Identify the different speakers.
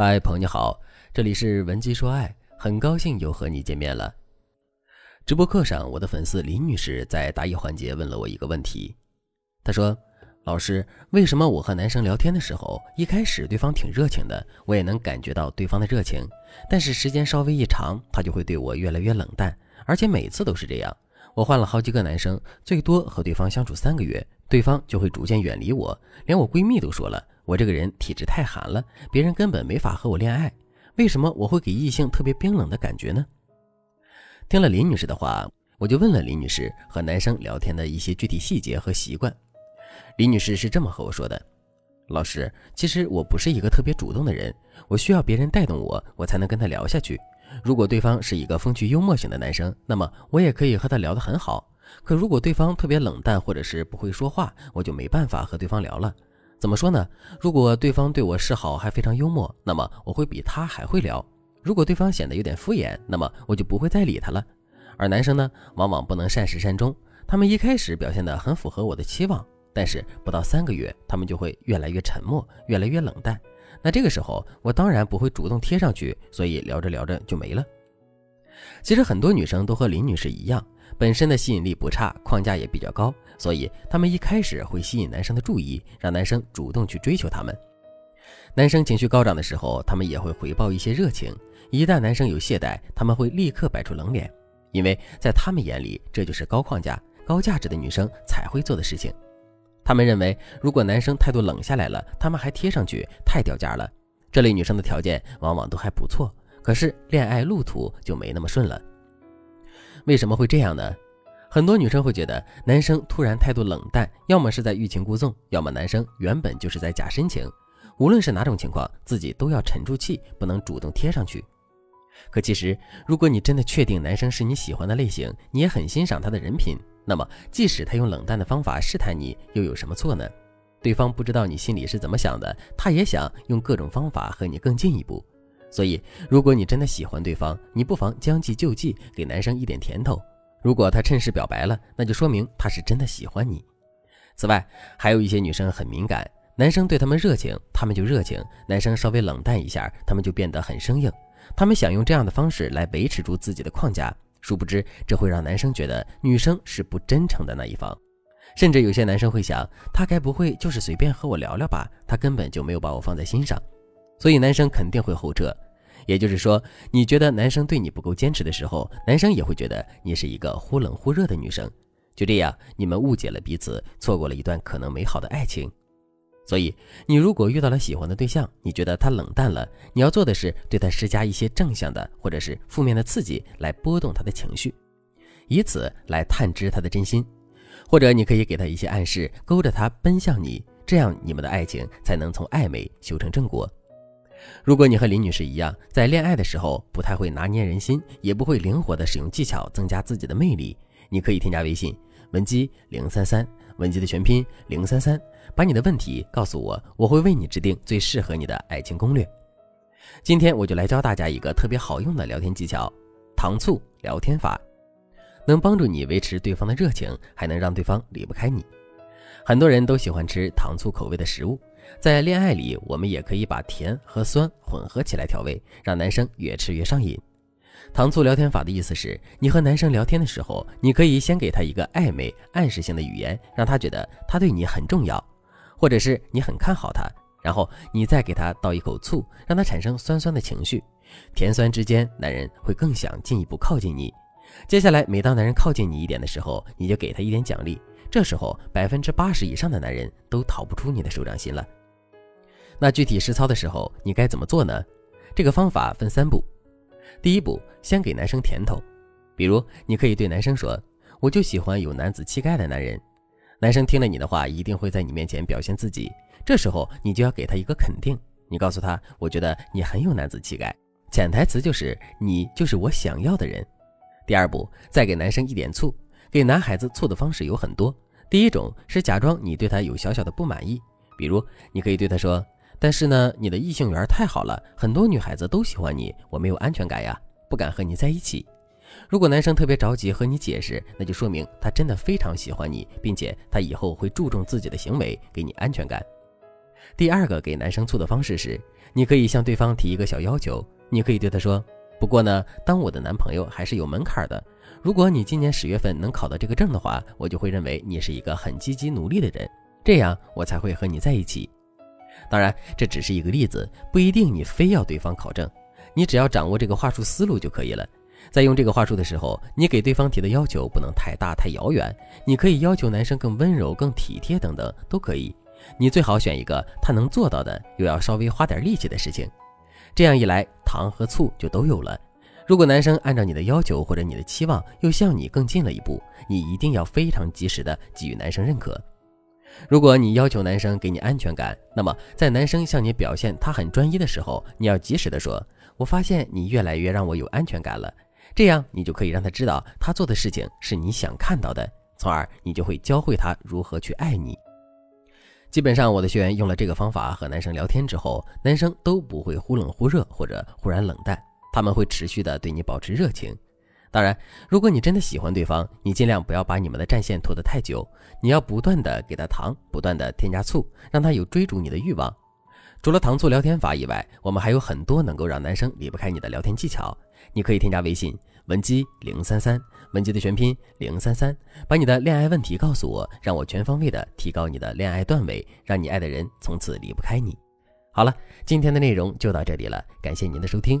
Speaker 1: 嗨，朋友你好，这里是文姬说爱，很高兴又和你见面了。直播课上，我的粉丝林女士在答疑环节问了我一个问题，她说：“老师，为什么我和男生聊天的时候，一开始对方挺热情的，我也能感觉到对方的热情，但是时间稍微一长，他就会对我越来越冷淡，而且每次都是这样。我换了好几个男生，最多和对方相处三个月，对方就会逐渐远离我，连我闺蜜都说了。”我这个人体质太寒了，别人根本没法和我恋爱。为什么我会给异性特别冰冷的感觉呢？听了林女士的话，我就问了林女士和男生聊天的一些具体细节和习惯。林女士是这么和我说的：“老师，其实我不是一个特别主动的人，我需要别人带动我，我才能跟他聊下去。如果对方是一个风趣幽默型的男生，那么我也可以和他聊得很好。可如果对方特别冷淡或者是不会说话，我就没办法和对方聊了。”怎么说呢？如果对方对我示好还非常幽默，那么我会比他还会聊；如果对方显得有点敷衍，那么我就不会再理他了。而男生呢，往往不能善始善终，他们一开始表现得很符合我的期望，但是不到三个月，他们就会越来越沉默，越来越冷淡。那这个时候，我当然不会主动贴上去，所以聊着聊着就没了。其实很多女生都和林女士一样。本身的吸引力不差，框架也比较高，所以他们一开始会吸引男生的注意，让男生主动去追求他们。男生情绪高涨的时候，他们也会回报一些热情。一旦男生有懈怠，他们会立刻摆出冷脸，因为在他们眼里，这就是高框架、高价值的女生才会做的事情。他们认为，如果男生态度冷下来了，他们还贴上去，太掉价了。这类女生的条件往往都还不错，可是恋爱路途就没那么顺了。为什么会这样呢？很多女生会觉得男生突然态度冷淡，要么是在欲擒故纵，要么男生原本就是在假深情。无论是哪种情况，自己都要沉住气，不能主动贴上去。可其实，如果你真的确定男生是你喜欢的类型，你也很欣赏他的人品，那么即使他用冷淡的方法试探你，又有什么错呢？对方不知道你心里是怎么想的，他也想用各种方法和你更进一步。所以，如果你真的喜欢对方，你不妨将计就计，给男生一点甜头。如果他趁势表白了，那就说明他是真的喜欢你。此外，还有一些女生很敏感，男生对他们热情，他们就热情；男生稍微冷淡一下，他们就变得很生硬。他们想用这样的方式来维持住自己的框架，殊不知这会让男生觉得女生是不真诚的那一方。甚至有些男生会想，他该不会就是随便和我聊聊吧？他根本就没有把我放在心上。所以男生肯定会后撤，也就是说，你觉得男生对你不够坚持的时候，男生也会觉得你是一个忽冷忽热的女生。就这样，你们误解了彼此，错过了一段可能美好的爱情。所以，你如果遇到了喜欢的对象，你觉得他冷淡了，你要做的是对他施加一些正向的或者是负面的刺激，来波动他的情绪，以此来探知他的真心。或者你可以给他一些暗示，勾着他奔向你，这样你们的爱情才能从暧昧修成正果。如果你和林女士一样，在恋爱的时候不太会拿捏人心，也不会灵活的使用技巧增加自己的魅力，你可以添加微信文姬零三三，文姬的全拼零三三，把你的问题告诉我，我会为你制定最适合你的爱情攻略。今天我就来教大家一个特别好用的聊天技巧——糖醋聊天法，能帮助你维持对方的热情，还能让对方离不开你。很多人都喜欢吃糖醋口味的食物。在恋爱里，我们也可以把甜和酸混合起来调味，让男生越吃越上瘾。糖醋聊天法的意思是，你和男生聊天的时候，你可以先给他一个暧昧暗示性的语言，让他觉得他对你很重要，或者是你很看好他，然后你再给他倒一口醋，让他产生酸酸的情绪，甜酸之间，男人会更想进一步靠近你。接下来，每当男人靠近你一点的时候，你就给他一点奖励，这时候百分之八十以上的男人都逃不出你的手掌心了。那具体实操的时候，你该怎么做呢？这个方法分三步。第一步，先给男生甜头，比如你可以对男生说：“我就喜欢有男子气概的男人。”男生听了你的话，一定会在你面前表现自己。这时候你就要给他一个肯定，你告诉他：“我觉得你很有男子气概。”潜台词就是你就是我想要的人。第二步，再给男生一点醋。给男孩子醋的方式有很多。第一种是假装你对他有小小的不满意，比如你可以对他说。但是呢，你的异性缘太好了，很多女孩子都喜欢你，我没有安全感呀，不敢和你在一起。如果男生特别着急和你解释，那就说明他真的非常喜欢你，并且他以后会注重自己的行为，给你安全感。第二个给男生醋的方式是，你可以向对方提一个小要求，你可以对他说：“不过呢，当我的男朋友还是有门槛的。如果你今年十月份能考到这个证的话，我就会认为你是一个很积极努力的人，这样我才会和你在一起。”当然，这只是一个例子，不一定你非要对方考证，你只要掌握这个话术思路就可以了。在用这个话术的时候，你给对方提的要求不能太大太遥远，你可以要求男生更温柔、更体贴等等都可以。你最好选一个他能做到的，又要稍微花点力气的事情。这样一来，糖和醋就都有了。如果男生按照你的要求或者你的期望又向你更近了一步，你一定要非常及时的给予男生认可。如果你要求男生给你安全感，那么在男生向你表现他很专一的时候，你要及时的说：“我发现你越来越让我有安全感了。”这样你就可以让他知道他做的事情是你想看到的，从而你就会教会他如何去爱你。基本上我的学员用了这个方法和男生聊天之后，男生都不会忽冷忽热或者忽然冷淡，他们会持续的对你保持热情。当然，如果你真的喜欢对方，你尽量不要把你们的战线拖得太久，你要不断的给他糖，不断的添加醋，让他有追逐你的欲望。除了糖醋聊天法以外，我们还有很多能够让男生离不开你的聊天技巧。你可以添加微信文姬零三三，文姬的全拼零三三，把你的恋爱问题告诉我，让我全方位的提高你的恋爱段位，让你爱的人从此离不开你。好了，今天的内容就到这里了，感谢您的收听。